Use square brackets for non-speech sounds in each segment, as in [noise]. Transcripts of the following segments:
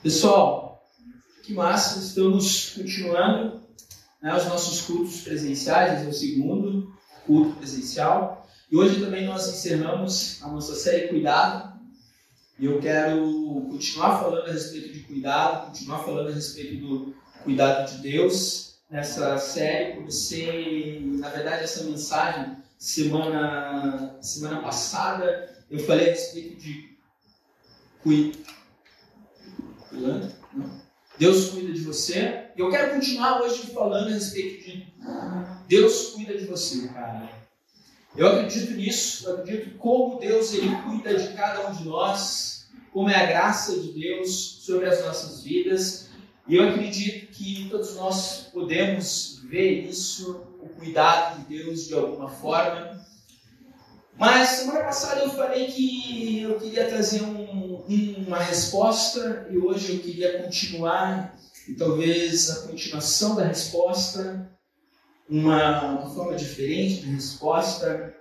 Pessoal, que massa, estamos continuando né, os nossos cultos presenciais, esse é o segundo culto presencial. E hoje também nós encerramos a nossa série Cuidado. E eu quero continuar falando a respeito de cuidado, continuar falando a respeito do cuidado de Deus. Nessa série, comecei, na verdade, essa mensagem semana, semana passada. Eu falei a respeito de Deus cuida de você. E eu quero continuar hoje falando a respeito de Deus cuida de você, cara. Eu acredito nisso, eu acredito como Deus ele cuida de cada um de nós, como é a graça de Deus sobre as nossas vidas. E eu acredito que todos nós podemos ver isso, o cuidado de Deus de alguma forma. Mas semana passada eu falei que eu queria trazer um, uma resposta e hoje eu queria continuar e talvez a continuação da resposta, uma, uma forma diferente de resposta.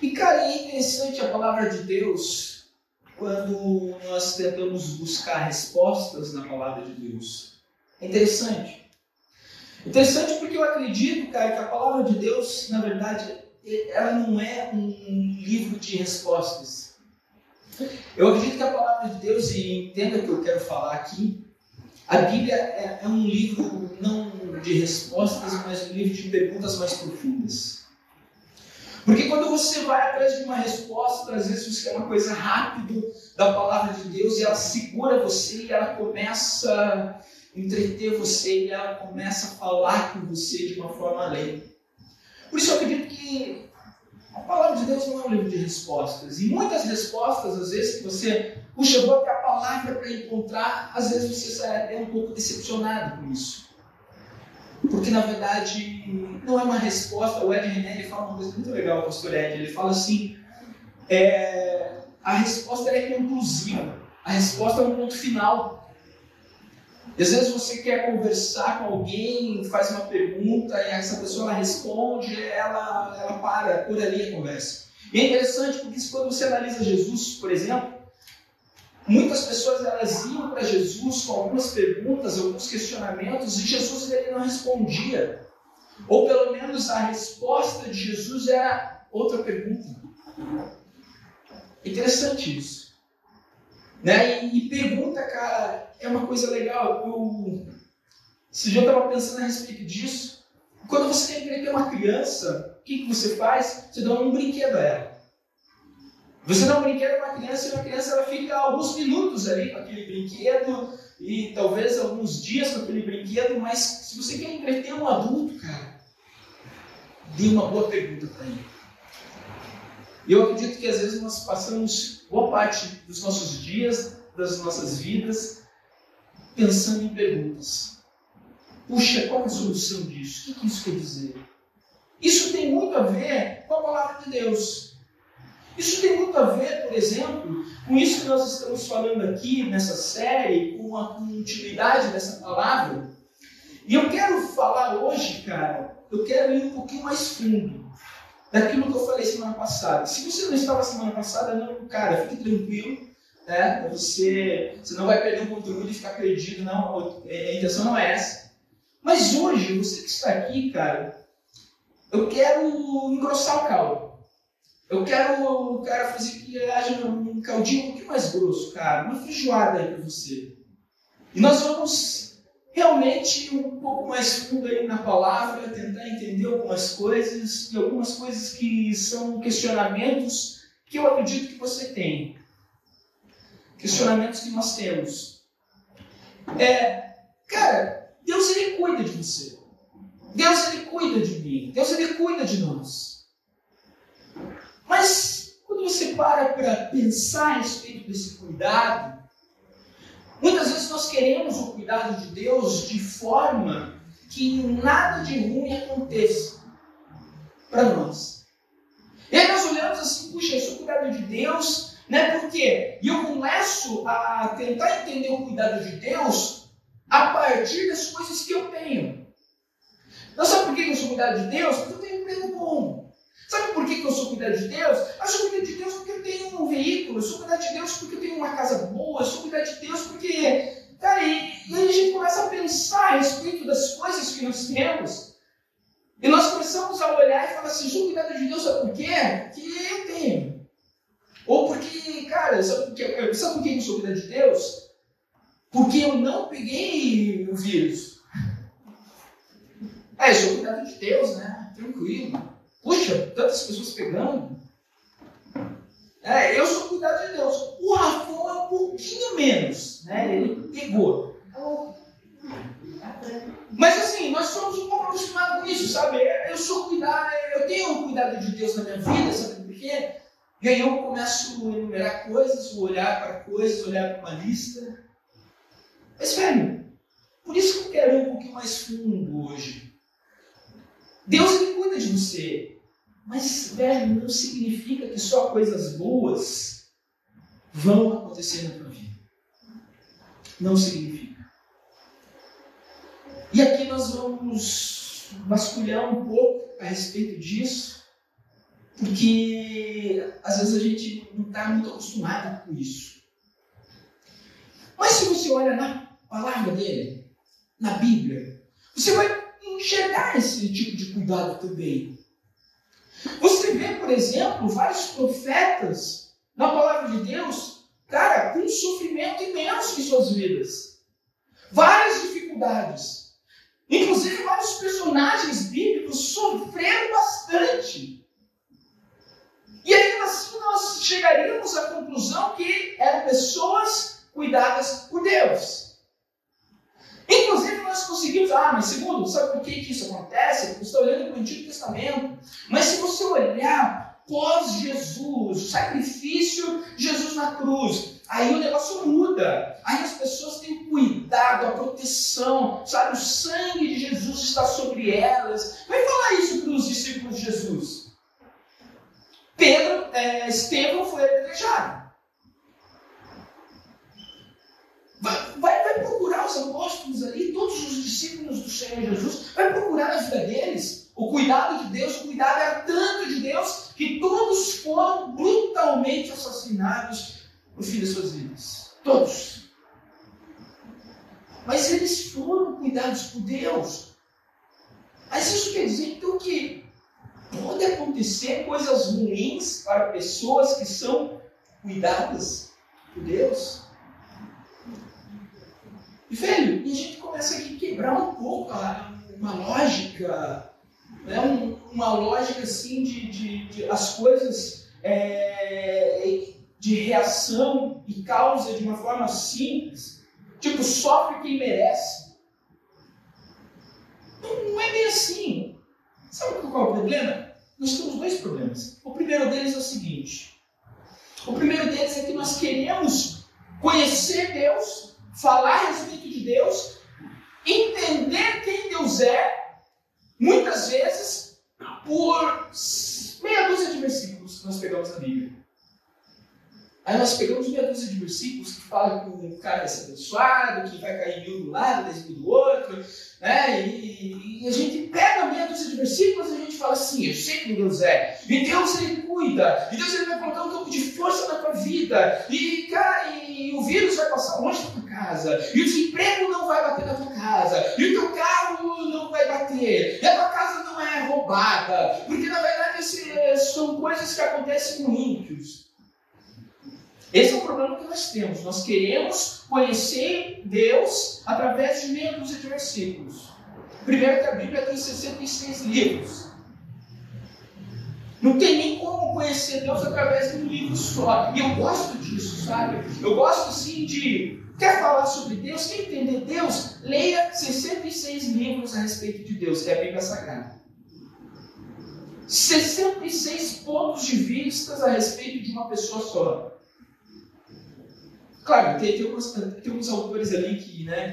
E cara, é interessante a palavra de Deus quando nós tentamos buscar respostas na palavra de Deus. É interessante. Interessante porque eu acredito, cara, que a palavra de Deus, na verdade, ela não é um livro de respostas. Eu acredito que a palavra de Deus, e entenda o que eu quero falar aqui, a Bíblia é, é um livro não de respostas, mas um livro de perguntas mais profundas. Porque quando você vai atrás de uma resposta, às vezes você quer uma coisa rápida da palavra de Deus e ela segura você e ela começa a entreter você e ela começa a falar com você de uma forma além. Por isso eu acredito que a palavra de Deus não é um livro de respostas. E muitas respostas, às vezes, que você puxa, vou até a palavra para encontrar, às vezes você até um pouco decepcionado com isso. Porque, na verdade, não é uma resposta. O Ed René fala uma coisa muito legal, o pastor Ed. Ele fala assim: é, a resposta é conclusiva. A resposta é um ponto final. E às vezes você quer conversar com alguém, faz uma pergunta e essa pessoa ela responde, ela, ela para por ali a conversa. E é interessante porque quando você analisa Jesus, por exemplo, muitas pessoas elas iam para Jesus com algumas perguntas, alguns questionamentos e Jesus ele não respondia. Ou pelo menos a resposta de Jesus era outra pergunta. Interessante isso. Né? E, e, pergunta, cara, é uma coisa legal. Eu, dia eu estava pensando a respeito disso. Quando você quer querer ter uma criança, o que, que você faz? Você dá um brinquedo a ela. Você dá um brinquedo para uma criança e a criança ela fica alguns minutos ali com aquele brinquedo e talvez alguns dias com aquele brinquedo, mas se você quer entreter um adulto, cara, dê uma boa pergunta para ele. Eu acredito que às vezes nós passamos boa parte dos nossos dias, das nossas vidas, pensando em perguntas. Puxa, qual a solução disso? O que isso quer dizer? Isso tem muito a ver com a palavra de Deus. Isso tem muito a ver, por exemplo, com isso que nós estamos falando aqui nessa série, com a continuidade dessa palavra. E eu quero falar hoje, cara, eu quero ir um pouquinho mais fundo daquilo que eu falei semana passada. Se você não estava semana passada, não, cara, fique tranquilo. Né? Você, você não vai perder o conteúdo e ficar perdido, não. A intenção não é essa. Mas hoje, você que está aqui, cara, eu quero engrossar o caldo. Eu quero, cara, fazer que haja um caldinho um pouquinho mais grosso, cara. Uma feijoada aí para você. E nós vamos realmente um pouco mais fundo aí na palavra, tentar entender algumas coisas e algumas coisas que são questionamentos que eu acredito que você tem. Questionamentos que nós temos. É, cara, Deus ele cuida de você. Deus ele cuida de mim. Deus ele cuida de nós. Mas quando você para para pensar a respeito desse cuidado, Muitas vezes nós queremos o cuidado de Deus de forma que nada de ruim aconteça para nós. E aí nós olhamos assim, puxa, eu sou cuidado de Deus, né? Porque eu começo a tentar entender o cuidado de Deus a partir das coisas que eu tenho. Então, sabe por que eu sou cuidado de Deus? Porque eu tenho um emprego bom. Sabe por que eu sou cuidado de Deus? Eu sou cuidado de Deus porque eu tenho um veículo, eu sou cuidado de Deus porque eu tenho uma casa boa, eu sou cuidado de Deus porque. Cara, e, e aí a gente começa a pensar a respeito das coisas que nós temos. E nós começamos a olhar e falar assim: sou cuidado de Deus, sabe por quê? Porque eu tenho que eu sou cuidado de Deus? Porque eu não peguei o vírus. É, eu sou cuidado de Deus, né? Tranquilo. Puxa, tantas pessoas pegando. É, eu sou cuidado de Deus. O Rafão é um pouquinho menos, né? Ele pegou. Mas assim, nós somos um pouco acostumados com isso, sabe? Eu sou cuidado, eu tenho o cuidado de Deus na minha vida, sabe por quê? E aí eu começo a enumerar coisas, olhar para coisas, olhar para uma lista. Mas, velho, por isso que eu quero ir um pouquinho mais fundo hoje. Deus ele cuida de você. Mas, velho, não significa que só coisas boas vão acontecer na tua vida. Não significa. E aqui nós vamos vasculhar um pouco a respeito disso, porque às vezes a gente não está muito acostumado com isso. Mas se você olha na palavra dele, na Bíblia, você vai enxergar esse tipo de cuidado também. Você vê, por exemplo, vários profetas na palavra de Deus, cara, com um sofrimento imenso em suas vidas. Várias dificuldades. Inclusive, vários personagens bíblicos sofreram bastante. E aí, assim, nós chegaríamos à conclusão que eram pessoas cuidadas por Deus. Inclusive, nós conseguimos. Ah, mas segundo, sabe por que, que isso acontece? Você está olhando para o Antigo Testamento. Mas se você olhar pós-Jesus, o sacrifício de Jesus na cruz, Aí o negócio muda. Aí as pessoas têm cuidado, a proteção, sabe? O sangue de Jesus está sobre elas. Vai falar isso para os discípulos de Jesus. Pedro, é, Estevão foi apedrejado. Vai, vai, vai, procurar os apóstolos ali, todos os discípulos do Senhor Jesus, vai procurar na vida deles o cuidado de Deus, o cuidado era tanto de Deus que todos foram brutalmente assassinados no fim das suas vidas. Todos. Mas eles foram cuidados por Deus. Mas isso quer dizer então que pode acontecer coisas ruins para pessoas que são cuidadas por Deus? E velho, e a gente começa aqui a quebrar um pouco a, uma lógica, né? Um, uma lógica assim de, de, de as coisas é, de reação e causa de uma forma simples. Tipo, sofre quem merece. Não, não é bem assim. Sabe qual é o problema? Nós temos dois problemas. O primeiro deles é o seguinte: o primeiro deles é que nós queremos conhecer Deus, falar a respeito de Deus, entender quem Deus é, muitas vezes por meia dúzia de versículos que nós pegamos na Bíblia. Aí nós pegamos meia dúzia de versículos que falam que o cara vai ser abençoado, que vai cair mil do lado, dez mil do outro, né? E, e, a gente pega meia dúzia de versículos e a gente fala assim, eu sei quem Deus é. E Deus, Ele cuida. E Deus, Ele vai colocar um campo de força na tua vida. E, cara, e, e o vírus vai passar longe da tua casa. E o desemprego não vai bater na tua casa. E o teu carro não vai bater. E a tua casa não é roubada. Porque, na verdade, são coisas que acontecem com ímpios. Esse é o problema que nós temos. Nós queremos conhecer Deus através de meia dúzia de versículos. Primeiro que a Bíblia tem 66 livros. Não tem nem como conhecer Deus através de um livro só. E eu gosto disso, sabe? Eu gosto sim de. Quer falar sobre Deus? Quer entender Deus? Leia 66 livros a respeito de Deus, que é a Bíblia Sagrada. 66 pontos de vista a respeito de uma pessoa só. Claro, tem, tem, tem alguns autores ali que né,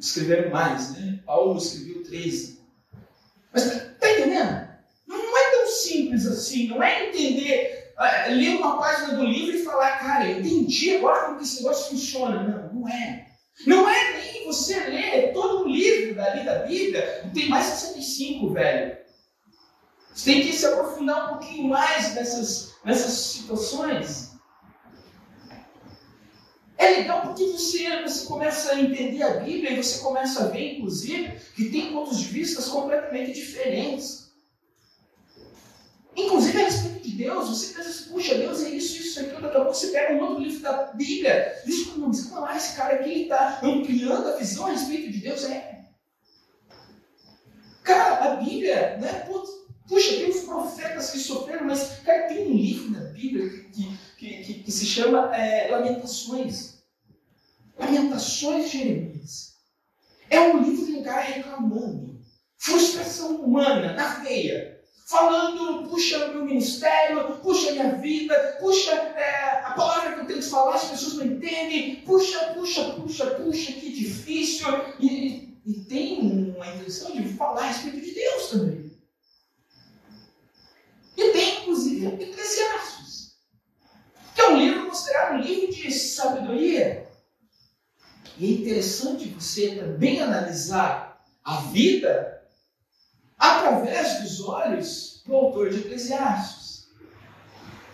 escreveram mais, né? Paulo escreveu 13. Mas tá entendendo? Não é tão simples assim, não é entender, é, ler uma página do livro e falar, cara, eu entendi agora como que esse negócio funciona. Não, não é. Não é nem você ler todo um livro dali da Bíblia, tem mais de 65, velho. Você tem que se aprofundar um pouquinho mais nessas, nessas situações. É legal porque você, você começa a entender a Bíblia e você começa a ver, inclusive, que tem pontos de vista completamente diferentes. Inclusive a respeito de Deus, você pensa assim, puxa, Deus é isso, isso, aquilo, daqui a pouco você pega um outro livro da Bíblia, diz, não, calma lá, esse cara aqui está ampliando a visão a respeito de Deus, é. Cara, a Bíblia, né, puxa, tem os profetas que sofreram, mas, cara, tem um livro na Bíblia que, que, que, que se chama é, Lamentações. Lamentações de Jeremias. É um livro de um cara reclamando. Frustração humana, na veia falando, puxa meu ministério, puxa minha vida, puxa é, a palavra que eu tenho que falar, as pessoas não entendem, puxa, puxa, puxa, puxa, que difícil. E, e tem uma intenção de falar a respeito de Deus também. E tem, inclusive, Eclesiastes, que é um livro considerado um livro de sabedoria. E é interessante você também analisar a vida através dos olhos do autor de Eclesiastes.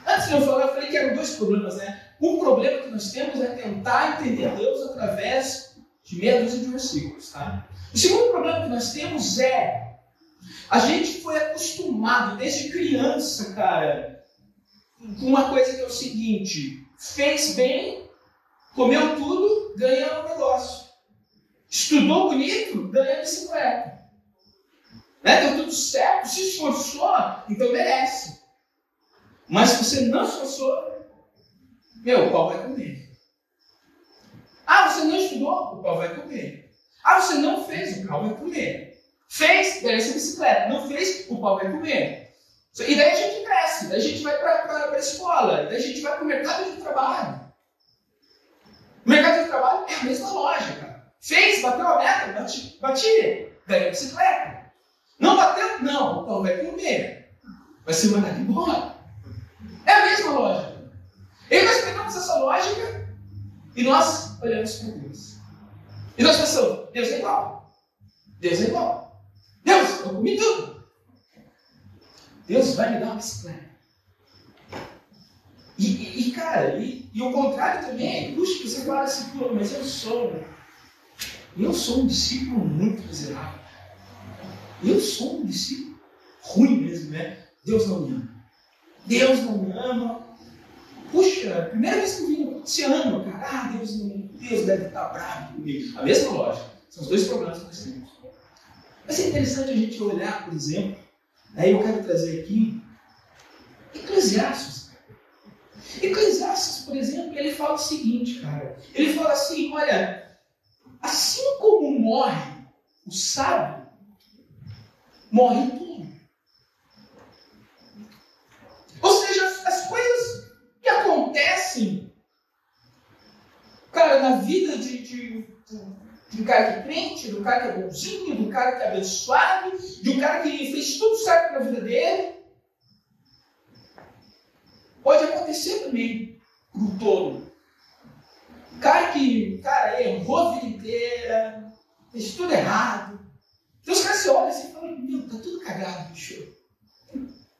Antes de eu falar, eu falei que eram dois problemas, né? Um problema que nós temos é tentar entender Deus através de meia dúzia de versículos, tá? O segundo problema que nós temos é a gente foi acostumado desde criança, cara, uma coisa que é o seguinte: fez bem, comeu tudo, ganha um negócio. Estudou bonito, ganha bicicleta. Né? Deu tudo certo, se esforçou, então merece. Mas se você não esforçou, meu, o pau vai comer. Ah, você não estudou? O pau vai comer. Ah, você não fez? O pau vai comer. Fez? Merece a bicicleta. Não fez? O pau vai comer. E daí a gente cresce, daí a gente vai para a escola, daí a gente vai para o mercado de trabalho. O mercado de trabalho é a mesma lógica. Fez, bateu a meta, bati, bati ganhei a bicicleta. Não bateu? Não. Então vai comer. Vai ser mandado embora. É a mesma lógica. E nós pegamos essa lógica e nós olhamos para Deus. E nós pensamos, Deus é igual. Deus é igual. Deus, eu comi tudo. Deus vai me dar uma bicicleta. E, e, e cara, e, e, o contrário também, puxa, você fala assim, pô, mas eu sou, eu sou um discípulo muito miserável. Eu sou um discípulo ruim mesmo, né? Deus não me ama. Deus não me ama. Puxa, primeira vez que eu vi no oceano, cara, ah, Deus, não, Deus deve estar bravo comigo. A mesma lógica. São os dois problemas que nós temos. Mas é interessante a gente olhar, por exemplo, aí eu quero trazer aqui Eclesiastes. Eclesiastes, por exemplo, ele fala o seguinte, cara. Ele fala assim, olha, assim como morre o sábio, morre tudo. Ou seja, as coisas que acontecem, cara, na vida de, de, de um cara que é crente, do cara que é bonzinho, do cara que é abençoado, de um cara que fez tudo certo na vida dele, pode acontecer também no todo. Cara que, cara, errou a vida inteira, fez tudo errado, Deus caras se olham assim e falam, meu, tá tudo cagado, bicho.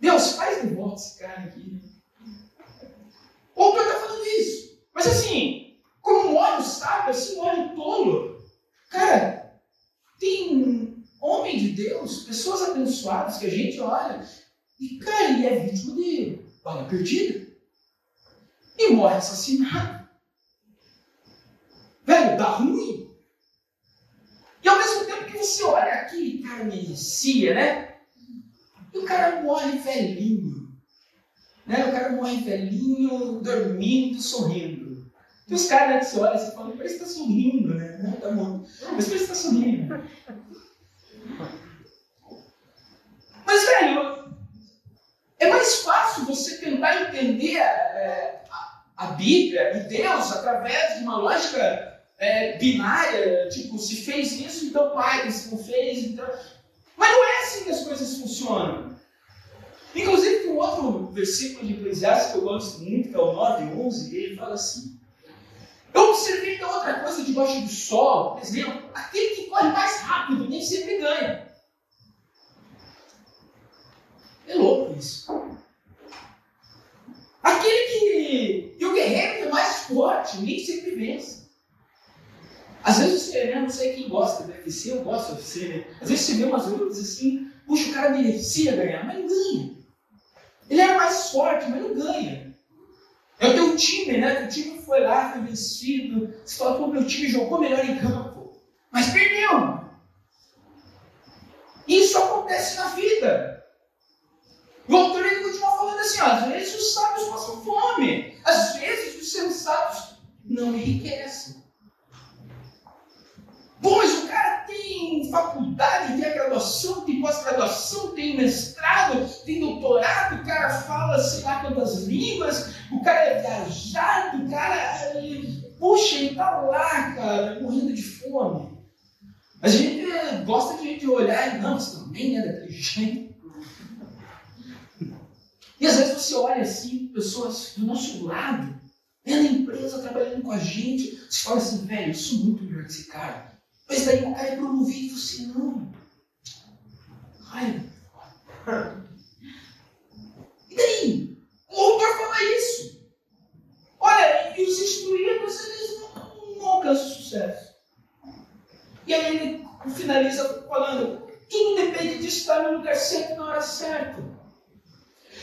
Deus, faz de volta esse cara aqui. Ou tu está falando isso. Mas assim, como morre o sábio, assim morre o tolo. Cara, tem homem de Deus, pessoas abençoadas que a gente olha, e cara, ele é vítima de bala perdida. E morre assassinado. Velho, dá ruim. E ao mesmo tempo que você olha aquele cara merecia, né? E o cara morre velhinho. Né? O cara morre velhinho, dormindo, sorrindo. E os caras né, que você olha e falam, parece que está sorrindo, né? Não, tá bom. Mas parece que está sorrindo. Mas, velho, é mais fácil você tentar entender é, a, a Bíblia e Deus através de uma lógica é, binária, tipo, se fez isso, então pague, se não fez, então. Mas não é assim que as coisas funcionam. Inclusive, tem um outro versículo de Eclesiastes que eu gosto muito, que é o 9, 11, e ele fala assim: Eu observei que é outra coisa debaixo do sol, por exemplo, aquele que corre mais rápido nem sempre ganha. É louco isso. Aquele que. E o guerreiro que é mais forte nem sempre vence. Às vezes você, né, não sei quem gosta do UFC, eu gosto do UFC, né? Às vezes você vê umas lutas assim, puxa, o cara merecia ganhar, mas não ganha. Ele era mais forte, mas não ganha. É o teu time, né? O time foi lá, foi vencido. Você fala, pô, meu time jogou melhor em campo. Mas perdeu. Isso acontece na vida. O autor ele continua falando assim: às vezes os sábios passam fome, às vezes os sensatos não enriquecem. O cara tem faculdade, tem graduação, tem pós-graduação, tem mestrado, tem doutorado, o cara fala sei lá quantas línguas, o cara é viajado, o cara. Puxa, ele tá lá, cara, morrendo de fome. A gente gosta de olhar e, não, você também é daquele [laughs] jeito. E às vezes você olha assim, pessoas do nosso lado, vendo a empresa trabalhando com a gente, você fala assim, velho, eu sou muito melhor que esse cara. Mas daí o cara promovido e você não. Ai. E daí? O autor fala isso. Olha, e os instruídos, eles não, não alcançam sucesso. E aí ele finaliza falando: tudo depende de estar no lugar certo na hora certa.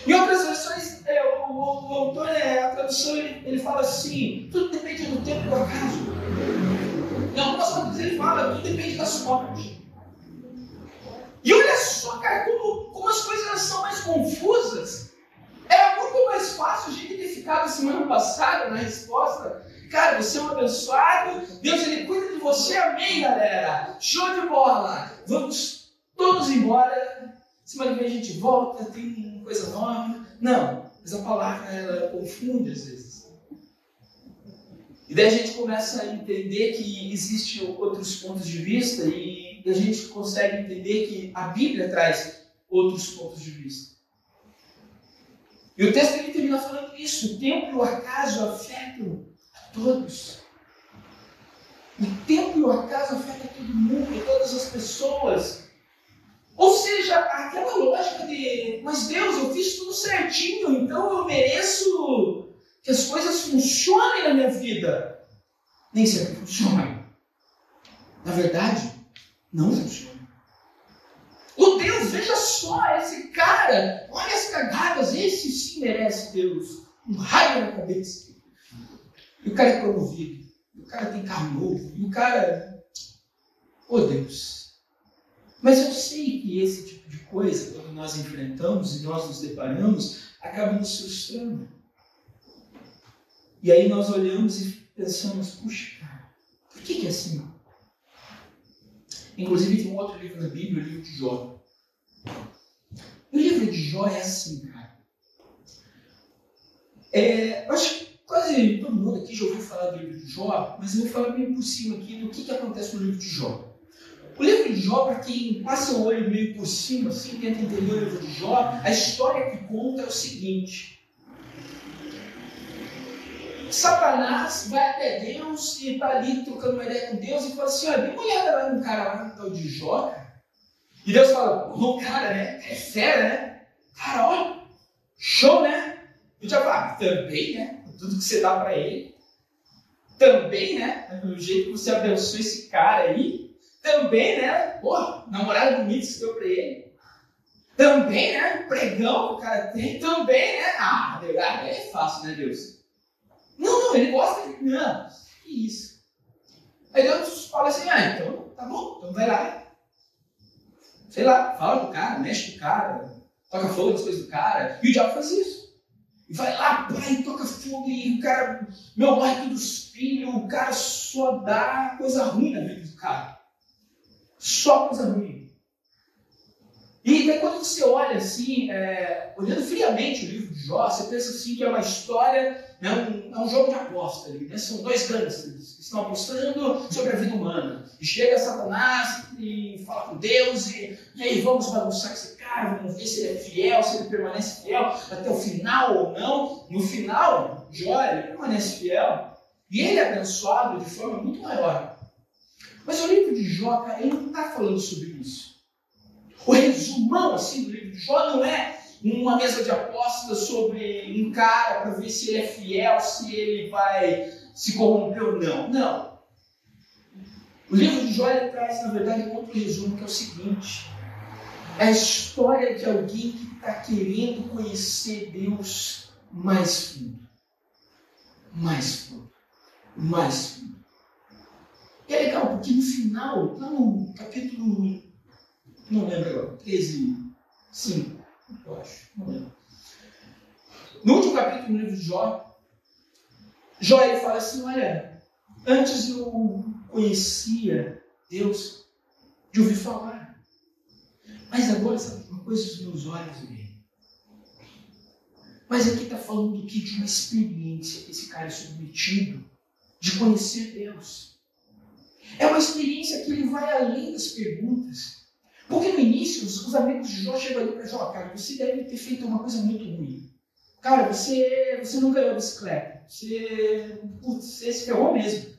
Em outras versões, é, o, o, o, autor, é, a tradução, ele, ele fala assim: tudo depende do tempo e do acaso. Em algumas coisas ele fala: tudo depende da sorte. E olha só, cara, como, como as coisas são mais confusas. Era muito mais fácil gente ter ficado semana passada na resposta Cara, você é um abençoado, Deus ele cuida de você, amém, galera. Show de bola. Vamos todos embora. Semana que vem a gente volta, tem coisa nova. Não, mas a palavra ela confunde às vezes. E daí a gente começa a entender que existem outros pontos de vista e a gente consegue entender que a Bíblia traz outros pontos de vista. E o texto ele termina falando isso: o tempo e o acaso afetam todos. O tempo e o acaso afeta todo mundo, todas as pessoas. Ou seja, aquela lógica de, mas Deus, eu fiz tudo certinho, então eu mereço que as coisas funcionem na minha vida. Nem sempre funciona. Na verdade, não funciona. O Deus, veja só, esse cara, olha as cagadas, esse sim merece Deus. Um raio na cabeça. E o cara é promovido. E o cara tem carro novo. E o cara. Oh Deus. Mas eu sei que esse tipo de coisa, quando nós enfrentamos e nós nos deparamos, acaba nos frustrando. E aí nós olhamos e pensamos, puxa, cara, por que, é assim? Inclusive tem um outro livro na Bíblia, o livro de Jó. O livro de Jó é assim, cara. É, acho que Quase todo mundo aqui já ouviu falar do livro de Jó, mas eu vou falar bem por cima aqui do que, que acontece no livro de Jó. O livro de Jó, para quem passa o olho meio por cima, assim, tenta entender o livro de Jó, a história que conta é o seguinte. Satanás vai até Deus e está ali trocando uma ideia com Deus e fala assim, olha, dê uma olhada lá no cara lá no tal de Jó. E Deus fala, o cara, né? É fera, né? Cara, olha, show, né? E o diabo fala, também, né? tudo que você dá para ele. Também, né? O jeito que você abençoa esse cara aí. Também, né? Pô, namorada bonita que você deu para ele. Também, né? Pregão que o cara tem. Também, né? Ah, é fácil, né, Deus? Não, não, ele gosta de. Não, que isso. Aí Deus fala assim: ah, então tá bom, então vai lá. Sei lá, fala com o cara, mexe com o cara, toca fogo nas coisas do cara. E o diabo faz isso vai lá, pai, toca fogo e o cara, meu pai, tudo espinho, o cara só dá coisa ruim na vida do cara. Só coisa ruim. E daí quando você olha assim, é, olhando friamente o livro de Jó, você pensa assim que é uma história, né, um, é um jogo de aposta ali, né? São dois gangsters que estão apostando sobre a vida humana. E chega Satanás e fala com Deus, e, e aí vamos bagunçar esse cara, vamos ver se ele é fiel, se ele permanece fiel até o final ou não. No final, Jó ele permanece fiel. E ele é abençoado de forma muito maior. Mas o livro de Jó, ele não está falando sobre isso. O resumão assim, do livro de Jó não é uma mesa de apostas sobre um cara para ver se ele é fiel, se ele vai se corromper ou não. Não. O livro de Jó traz, na verdade, um outro resumo que é o seguinte: É a história de alguém que está querendo conhecer Deus mais fundo. Mais fundo. Mais fundo. E é legal, porque no final, lá no capítulo. Não lembro agora, 13, 5, eu acho. No último capítulo do livro de Jó, Jó ele fala assim: olha, antes eu conhecia Deus de ouvir falar. Mas agora, sabe uma coisa, os meus olhos veem. Mas aqui está falando do que? De uma experiência que esse cara é submetido de conhecer Deus. É uma experiência que ele vai além das perguntas. Porque no início, os, os amigos de Jó chegam ali para Jó, cara, você deve ter feito uma coisa muito ruim. Cara, você, você não ganhou a bicicleta. Você, putz, você se ferrou mesmo.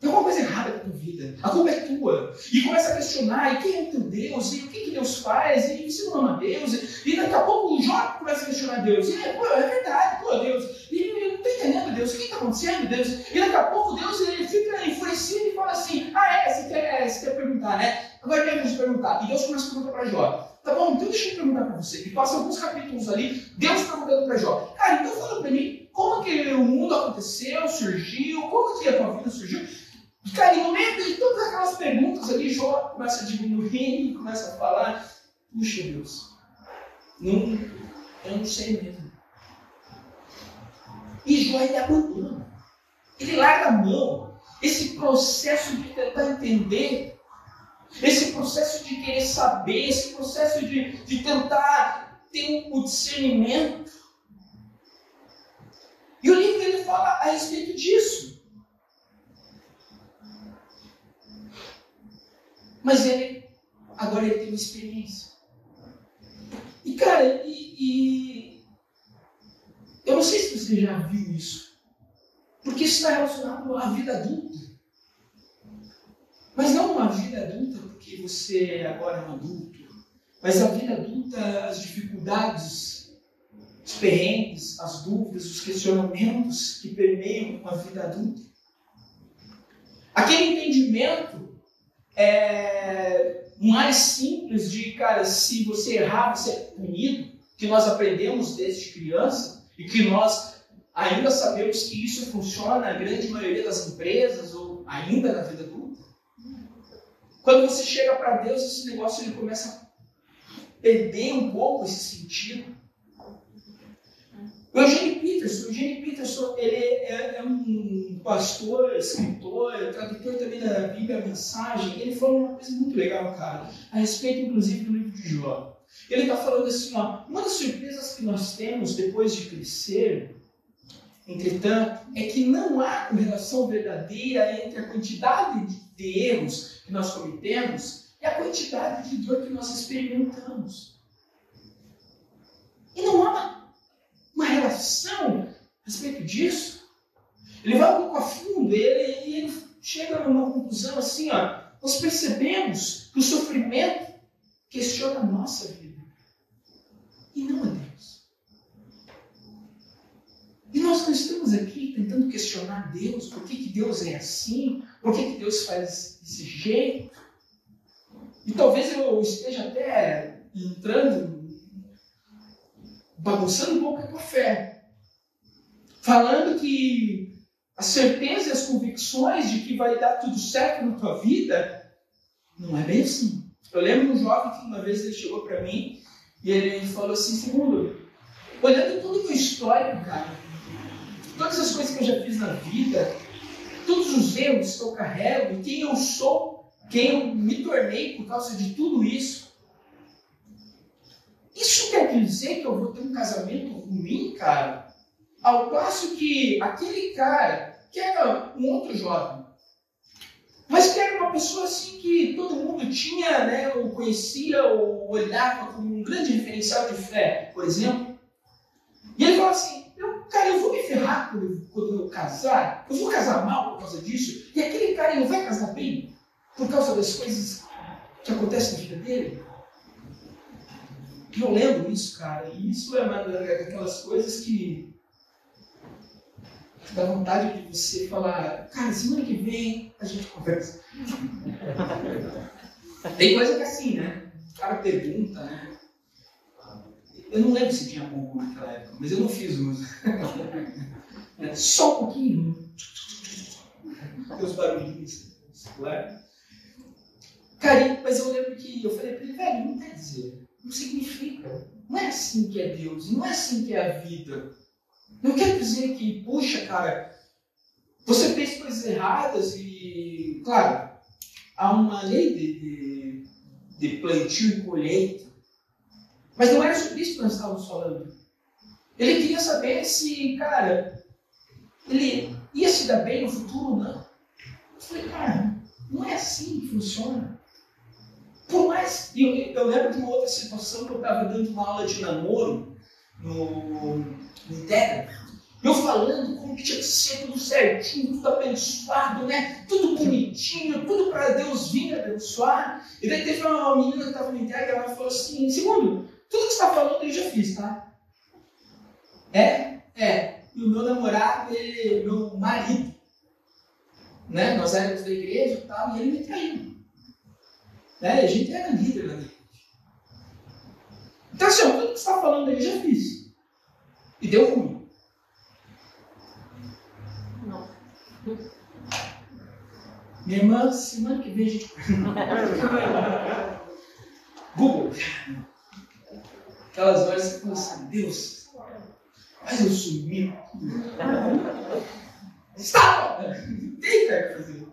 Tem alguma coisa errada com a tua vida. A culpa é tua. E começa a questionar, e quem é o teu Deus? E o que, que Deus faz? E você não ama Deus? E daqui a pouco o Jó começa a questionar Deus. E, pô, é verdade, pô, Deus. E entendendo Deus. O que está acontecendo, Deus? E daqui a pouco Deus ele fica enfurecido e fala assim, ah, é, você quer, você quer perguntar, né? Agora a gente perguntar. E Deus começa a perguntar para Jó. Tá bom, então deixa eu perguntar para você. E passa alguns capítulos ali, Deus perguntando para Jó. Cara, então fala para mim, como que o mundo aconteceu, surgiu, como que a tua vida surgiu? Cara, e no meio de todas aquelas perguntas ali, Jó começa a diminuir [laughs] e começa a falar: Puxa, Deus, não, eu não sei mesmo. E Jó ele abandona, ele larga a mão. Esse processo de tentar entender, esse processo de querer saber, esse processo de, de tentar ter um, um discernimento. E o livro ele fala a respeito disso. Mas ele, agora ele tem uma experiência. E cara, e, e eu não sei se você já viu isso. Porque isso está relacionado à vida adulta. Mas não uma vida adulta porque você agora é um adulto. Mas a vida adulta, as dificuldades, os perrengues, as dúvidas, os questionamentos que permeiam a vida adulta. Aquele entendimento é, mais simples de, cara, se você errar, você é punido, que nós aprendemos desde criança e que nós ainda sabemos que isso funciona na grande maioria das empresas ou ainda na vida adulta. Quando você chega para Deus, esse negócio ele começa a perder um pouco esse sentido. O Eugênio Peterson, o Eugênio Peterson, ele é, é, um pastor, escritor, tradutor também da Bíblia, mensagem. Ele falou uma coisa muito legal, cara, a respeito, inclusive, do livro de Jó. Ele está falando assim, ó, uma das surpresas que nós temos depois de crescer, entretanto, é que não há correlação verdadeira entre a quantidade de erros que nós cometemos e a quantidade de dor que nós experimentamos. E não há uma relação a respeito disso. Ele vai um pouco a fundo e ele, ele chega numa conclusão assim, ó, nós percebemos que o sofrimento questiona a nossa vida e não a Deus. E nós não estamos aqui tentando questionar Deus, por que, que Deus é assim, por que, que Deus faz desse jeito. E talvez eu esteja até entrando bagunçando um pouco a tua fé. Falando que a certeza e as convicções de que vai dar tudo certo na tua vida, não é bem assim. Eu lembro um jovem que uma vez ele chegou para mim e ele falou assim, segundo, olhando todo o meu histórico, cara, todas as coisas que eu já fiz na vida, todos os erros que eu carrego quem eu sou, quem eu me tornei por causa de tudo isso, isso quer dizer que eu vou ter um casamento ruim, cara? Ao passo que aquele cara, que era um outro jovem, mas que era uma pessoa assim que todo mundo tinha, né, ou conhecia, ou olhava como um grande referencial de fé, por exemplo. E ele fala assim: eu, cara, eu vou me ferrar quando, quando eu casar, eu vou casar mal por causa disso, e aquele cara não vai casar bem por causa das coisas que acontecem na vida dele. E eu lembro isso, cara, e isso é uma daquelas coisas que dá vontade de você falar, cara, semana que vem a gente conversa. Tem coisa que é assim, né? cara pergunta, né? Eu não lembro se tinha pouco naquela época, mas eu não fiz uso. Só um pouquinho. Tem os barulhinhos. Claro. Cara, mas eu lembro que eu falei para ele, velho, não quer dizer, não significa. Não é assim que é Deus, não é assim que é a vida. Não quer dizer que, puxa, cara, você fez coisas erradas e, claro, há uma lei de, de, de plantio e colheita. Mas não era sobre isso que nós estávamos falando. Ele queria saber se, cara, ele ia se dar bem no futuro ou não. Eu falei, cara, não é assim que funciona. Por mais. Eu, eu lembro de uma outra situação que eu estava dando uma aula de namoro no, no Integra. Eu falando como tinha que ser tudo certinho, tudo abençoado, né? Tudo bonitinho, tudo para Deus vir abençoar. E daí teve uma menina que estava no Integra, ela falou assim: segundo, tudo que você está falando eu já fiz, tá? É? É. E o meu namorado, ele, meu marido, né? Nós éramos da igreja e tal, e ele me traiu. Né? A gente era líder na igreja. Então, assim, tudo que você está falando aí eu já fiz. E deu ruim. Não. Minha irmã, semana que vem a gente. [laughs] Google. Aquelas horas que você fala assim, Deus, mas eu sumi. Está! Tem, cara, fazer.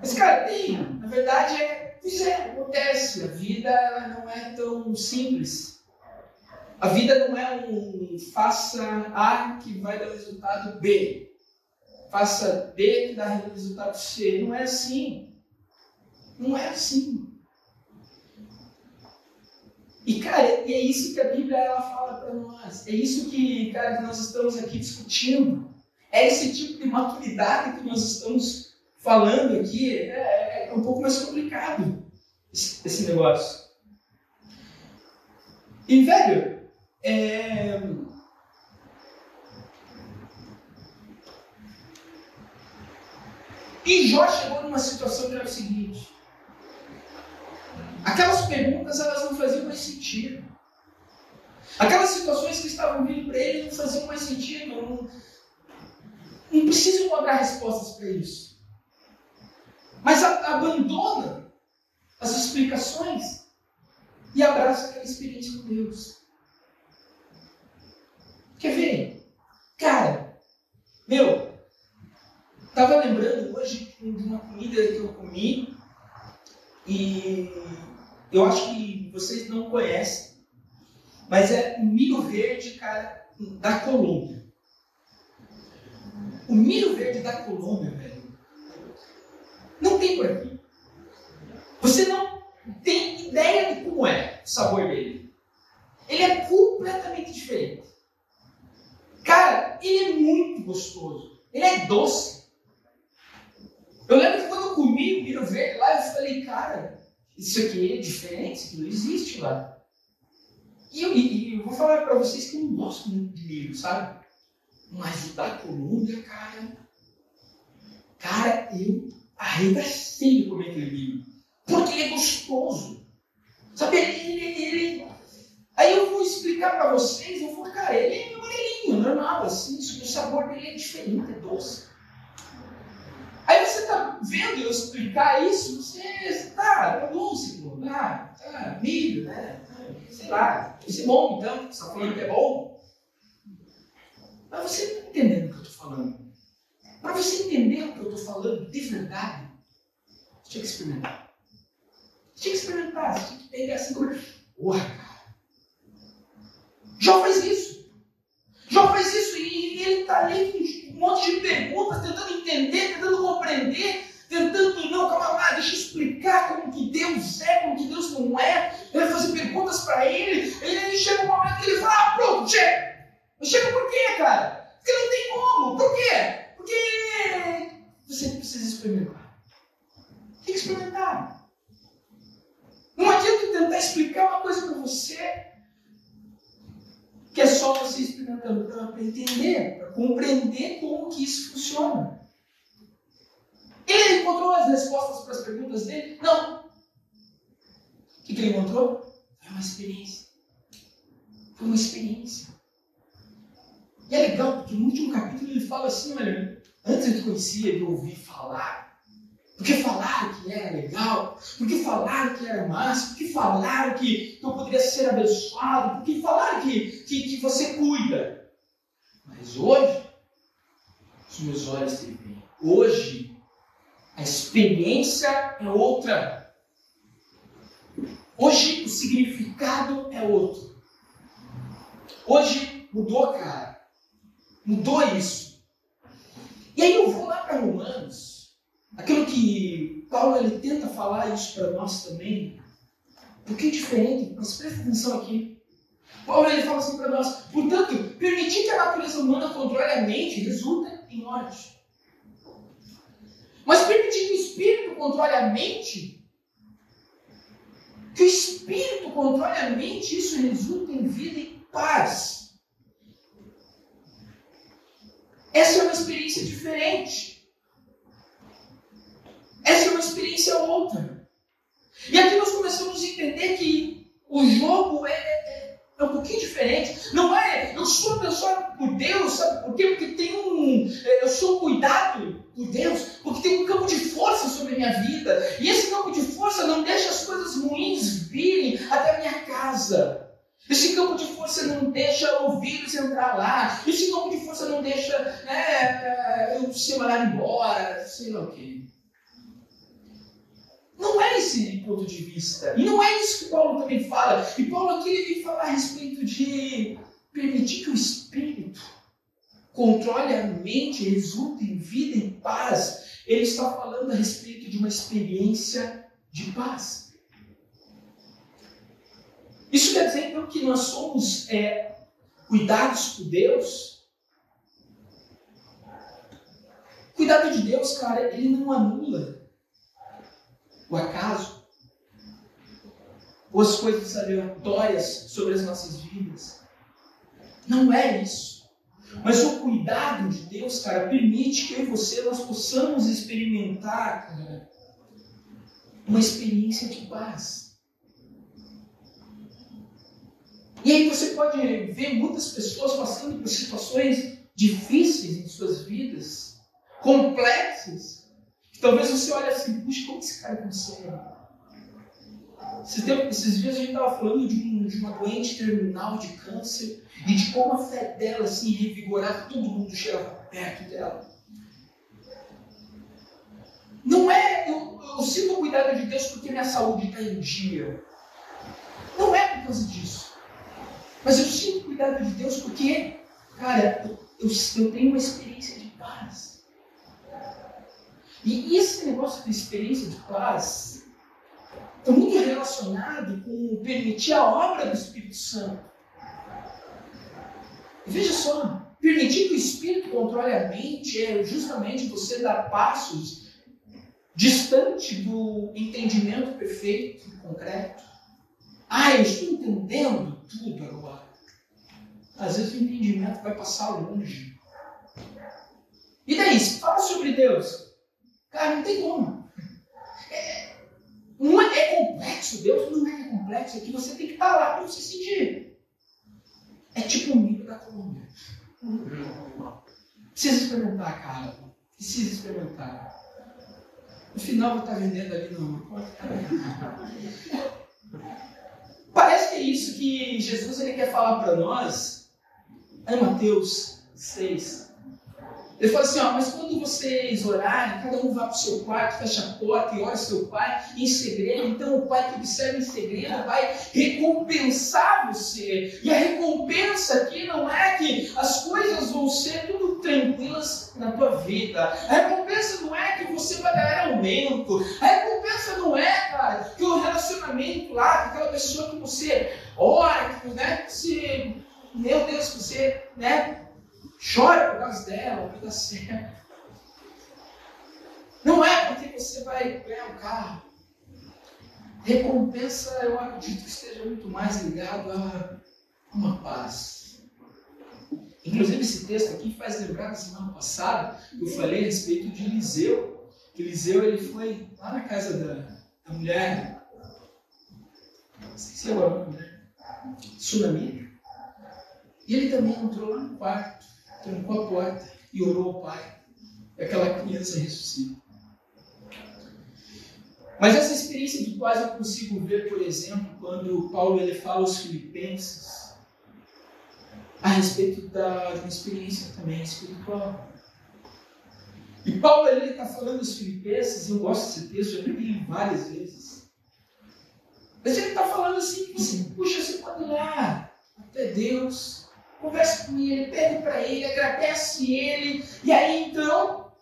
Mas, cara, tem. Na verdade, é, isso é, acontece. A vida não é tão simples. A vida não é um faça A que vai dar resultado B. Faça B que dá resultado C. Não é assim. Não é assim. E, cara, é isso que a Bíblia ela fala para nós. É isso que, cara, que nós estamos aqui discutindo. É esse tipo de maturidade que nós estamos falando aqui. É, é um pouco mais complicado esse, esse negócio. E, velho, é... E Jó chegou numa situação que era o seguinte: Aquelas perguntas elas não faziam mais sentido. Aquelas situações que estavam vindo para ele não faziam mais sentido. Não, não precisa encontrar respostas para isso. Mas a, abandona as explicações e abraça aquela experiência com Deus. Quer ver? Cara, meu, estava lembrando hoje de uma comida que eu comi e eu acho que vocês não conhecem, mas é o milho verde, cara, da Colômbia. O milho verde da Colômbia, velho, não tem por aqui. Você não tem ideia de como é o sabor dele. Ele é completamente diferente. Cara, ele é muito gostoso. Ele é doce. Eu lembro que quando eu comi o milho verde lá, eu falei, cara, isso aqui é diferente, isso não existe lá. E eu, e, eu vou falar para vocês que eu não gosto muito de milho, sabe? Mas o da Colômbia, cara. Cara, eu arregacei de comer aquele milho. Porque ele é gostoso. Sabe, ele, ele, ele... Aí eu vou explicar para vocês, eu vou, cara, ele é normal, assim, o sabor dele é diferente, é doce. Aí você está vendo eu explicar isso, você está, tá bom, tá, milho, né? Sei lá, isso é bom então, você está falando que é bom. Mas você não está entendendo o que eu estou falando. Para você entender o que eu estou falando de verdade, você tinha que experimentar. Você tinha que experimentar, você tinha que pegar assim como. Porra, cara. Jó faz isso. Jó faz isso e ele está ali com um monte de perguntas, tentando entender, tentando compreender, tentando, não, calma lá, deixa eu explicar como que Deus é, como que Deus não é. Ele fazer perguntas para ele, ele, chega um momento que ele fala, ah, pronto, chega. Chega por quê, cara? Porque não tem como. Por quê? Porque você precisa experimentar. Tem que experimentar. Não adianta tentar explicar uma coisa para você que é só você experimentando para entender, para compreender como que isso funciona. Ele encontrou as respostas para as perguntas dele? Não. O que, que ele encontrou? uma experiência. Foi uma experiência. E é legal, porque no último capítulo ele fala assim, olha, antes eu te conhecia de ouvir falar, porque falaram que era legal, porque falaram que era massa, porque falaram que eu poderia ser abençoado, porque falaram que, que, que você cuida. Mas hoje, os meus olhos te veem. Hoje, a experiência é outra. Hoje, o significado é outro. Hoje, mudou, cara. Mudou isso. E aí eu vou lá para Romanos Aquilo que Paulo ele tenta falar isso para nós também, porque é diferente, mas presta atenção aqui. Paulo ele fala assim para nós, portanto, permitir que a natureza humana controle a mente resulta em morte. Mas permitir que o espírito controle a mente, que o espírito controle a mente, isso resulta em vida e paz. Essa é uma experiência diferente. Essa é uma experiência outra. E aqui nós começamos a entender que o jogo é, é, é um pouquinho diferente. Não é, eu sou abençoado por Deus, sabe por quê? Porque tem um, é, eu sou cuidado por Deus, porque tem um campo de força sobre a minha vida. E esse campo de força não deixa as coisas ruins virem até a minha casa. Esse campo de força não deixa o vírus entrar lá. Esse campo de força não deixa né, eu ser mandado embora, sei lá o quê. Não é esse ponto de vista. E não é isso que Paulo também fala. E Paulo aqui ele vem falar a respeito de permitir que o Espírito controle a mente, resulte em vida e paz. Ele está falando a respeito de uma experiência de paz. Isso quer dizer então que nós somos é, cuidados por Deus. Cuidado de Deus, cara, ele não anula o acaso, ou as coisas aleatórias sobre as nossas vidas. Não é isso. Mas o cuidado de Deus, cara, permite que eu e você nós possamos experimentar, cara, uma experiência de paz. E aí você pode ver muitas pessoas passando por situações difíceis em suas vidas, complexas, Talvez você olhe assim, puxa, como esse cara consegue? Esse tempo, esses dias a gente estava falando de, um, de, uma doente terminal de câncer e de como a fé dela assim, revigorava, todo mundo chegava perto dela. Não é, eu, eu sinto o cuidado de Deus porque minha saúde está em dia. Não é por causa disso. Mas eu sinto o cuidado de Deus porque, cara, eu, eu tenho uma experiência de paz. E esse negócio de experiência de paz está muito relacionado com permitir a obra do Espírito Santo. veja só, permitir que o Espírito controle a mente é justamente você dar passos distante do entendimento perfeito e concreto. Ah, eu estou entendendo tudo agora. Às vezes o entendimento vai passar longe. E daí, fala sobre Deus, Cara, não tem como. É, não é, é, complexo, Deus não é complexo, é que você tem que estar lá para você sentir. É tipo o milho da Colômbia. Precisa experimentar, cara. Precisa experimentar. No final vai estar vendendo ali no. Parece que é isso que Jesus ele quer falar para nós. É Mateus 6, ele fala assim, ó, mas quando vocês orarem, cada um vá para o seu quarto, fecha a porta e ora seu pai em segredo. Então o pai que observa em segredo vai recompensar você. E a recompensa aqui não é que as coisas vão ser tudo tranquilas na tua vida. A recompensa não é que você vai ganhar aumento. A recompensa não é, cara, que o relacionamento lá, aquela pessoa que você ora, que, né, que você, meu Deus, você, né, Chora por causa dela, vai dar certo. Não é porque você vai ganhar um carro. Recompensa, eu acredito que esteja muito mais ligado a uma paz. Inclusive, esse texto aqui faz lembrar da semana passada que eu falei a respeito de Eliseu. Eliseu ele foi lá na casa da, da mulher. Não sei se é o nome, né? tsunami. E ele também entrou lá no quarto, trancou a porta e orou ao pai. E aquela criança ressuscita. Mas essa experiência de paz eu consigo ver, por exemplo, quando Paulo ele fala aos filipenses a respeito da, experiência também espiritual. E Paulo ele está falando aos filipenses, eu gosto desse texto, eu li várias vezes. Mas ele está falando assim, assim, puxa, você pode ir lá até Deus, conversa com ele, pede para ele, agradece ele, e aí então,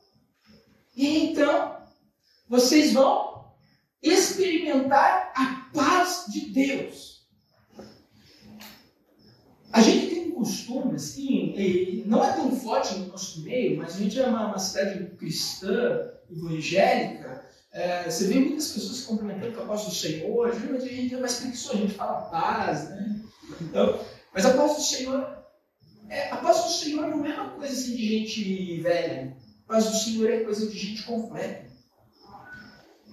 e aí então, vocês vão experimentar a paz de Deus. A gente tem um costume, assim, não é tão forte no nosso meio, mas a gente é uma, uma cidade cristã, evangélica. É, você vê muitas pessoas cumprimentando com a paz do Senhor. Geralmente a gente é mais preguiçoso, a gente fala paz, né? Então, mas a paz do Senhor, é, a paz do Senhor não é uma coisa assim de gente velha. A paz do Senhor é coisa de gente completa.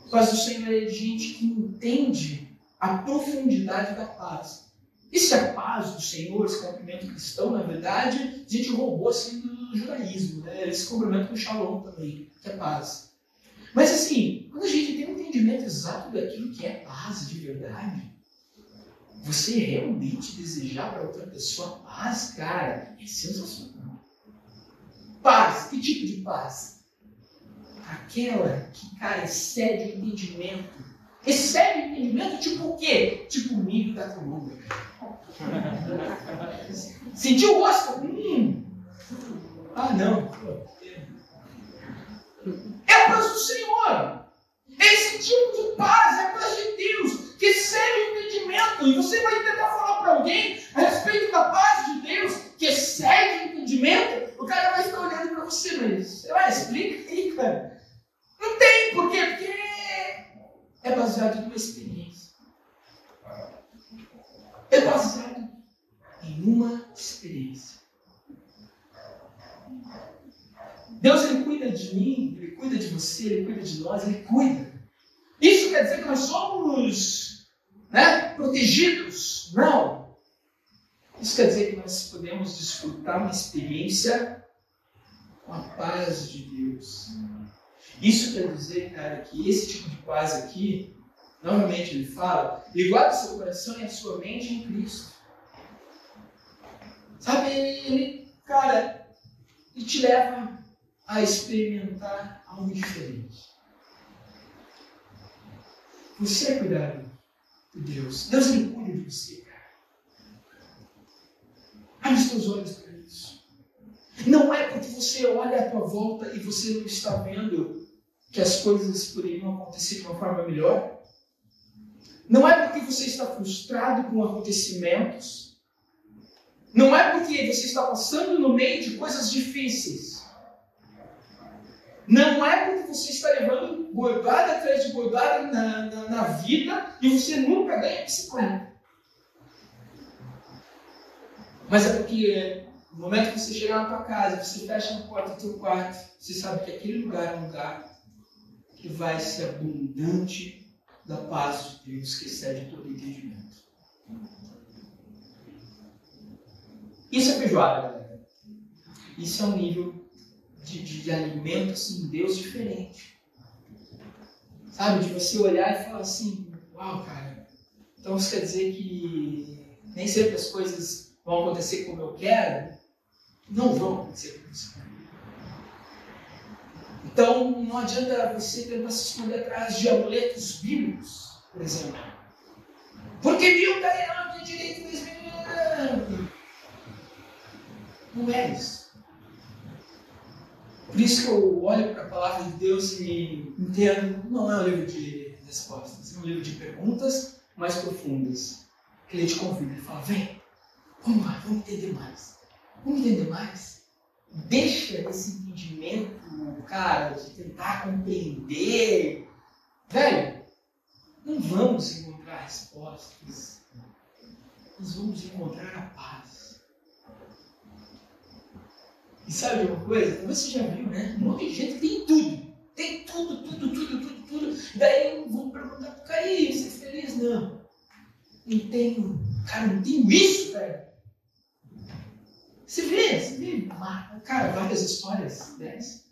Paz do Senhor é gente que entende a profundidade da paz. E se a paz do Senhor, esse cumprimento cristão, na verdade, a gente roubou assim do judaísmo, né? esse cumprimento do shalom também, que é paz. Mas assim, quando a gente tem um entendimento exato daquilo que é paz de verdade, você realmente desejar para outra pessoa paz, cara, é sensacional. Paz, que tipo de paz? Aquela que, cara, excede o entendimento. Excede o entendimento, tipo o quê? Tipo o milho da coluna. [laughs] Sentiu o gosto? Hum. Ah, não. É a paz do Senhor. Esse tipo de paz, é a paz de Deus, que excede o entendimento. E você vai tentar falar para alguém a respeito da paz de Deus, que excede o entendimento, o cara vai ficar olhando para você, mas, sei lá, explica aí, cara. Não tem, por quê? Porque é baseado numa experiência. É baseado em uma experiência. Deus ele cuida de mim, ele cuida de você, ele cuida de nós, ele cuida. Isso quer dizer que nós somos né, protegidos? Não. Isso quer dizer que nós podemos desfrutar uma experiência com a paz de Deus. Isso quer dizer, cara, que esse tipo de paz aqui, novamente ele fala, guarda o seu coração e a sua mente em Cristo. Sabe, ele, ele, cara, ele te leva a experimentar algo diferente. Você é cuidado por Deus. Deus ele cuida de você, cara. Abre os teus olhos para isso. Não é porque você olha à tua volta e você não está vendo que as coisas poderiam acontecer de uma forma melhor. Não é porque você está frustrado com acontecimentos. Não é porque você está passando no meio de coisas difíceis. Não é porque você está levando bordada atrás de bordada na, na, na vida e você nunca ganha bicicleta. Mas é porque no momento que você chegar na tua casa, você fecha a porta do teu quarto, você sabe que aquele lugar é um lugar que vai ser abundante da paz de Deus que excede todo entendimento. Isso é feijoada, galera. Isso é um nível de, de, de alimento assim, Deus diferente. Sabe? De você olhar e falar assim, uau, cara. Então isso quer dizer que nem sempre as coisas vão acontecer como eu quero. Não vão acontecer como você quer. Então, não adianta você tentar se esconder atrás de amuletos bíblicos, por exemplo. Porque mil cairão de direito, dois mil. Não é isso. Por isso que eu olho para a palavra de Deus e entendo, não é um livro de respostas, é um livro de perguntas mais profundas. Que ele te convida, ele fala, vem, vamos lá, vamos entender mais. Vamos entender mais. Deixa esse entendimento cara, de tentar compreender. Velho, não vamos encontrar respostas. Nós vamos encontrar a paz. E sabe uma coisa? Você já viu, né? Um monte de gente tem tudo. Tem tudo, tudo, tudo, tudo, tudo. Daí vão perguntar pro cara, você é feliz? Não. Não tenho. Cara, eu não tenho isso, velho. Você vê, você vê, cara, várias histórias dessas.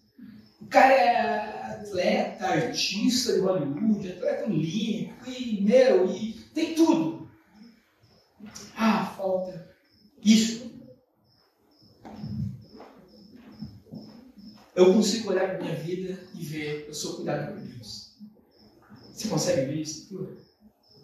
O cara é atleta, artista de Hollywood, atleta olímpico, e, meu, e tem tudo. Ah, falta isso. Eu consigo olhar para minha vida e ver, eu sou cuidado por Deus. Você consegue ver isso?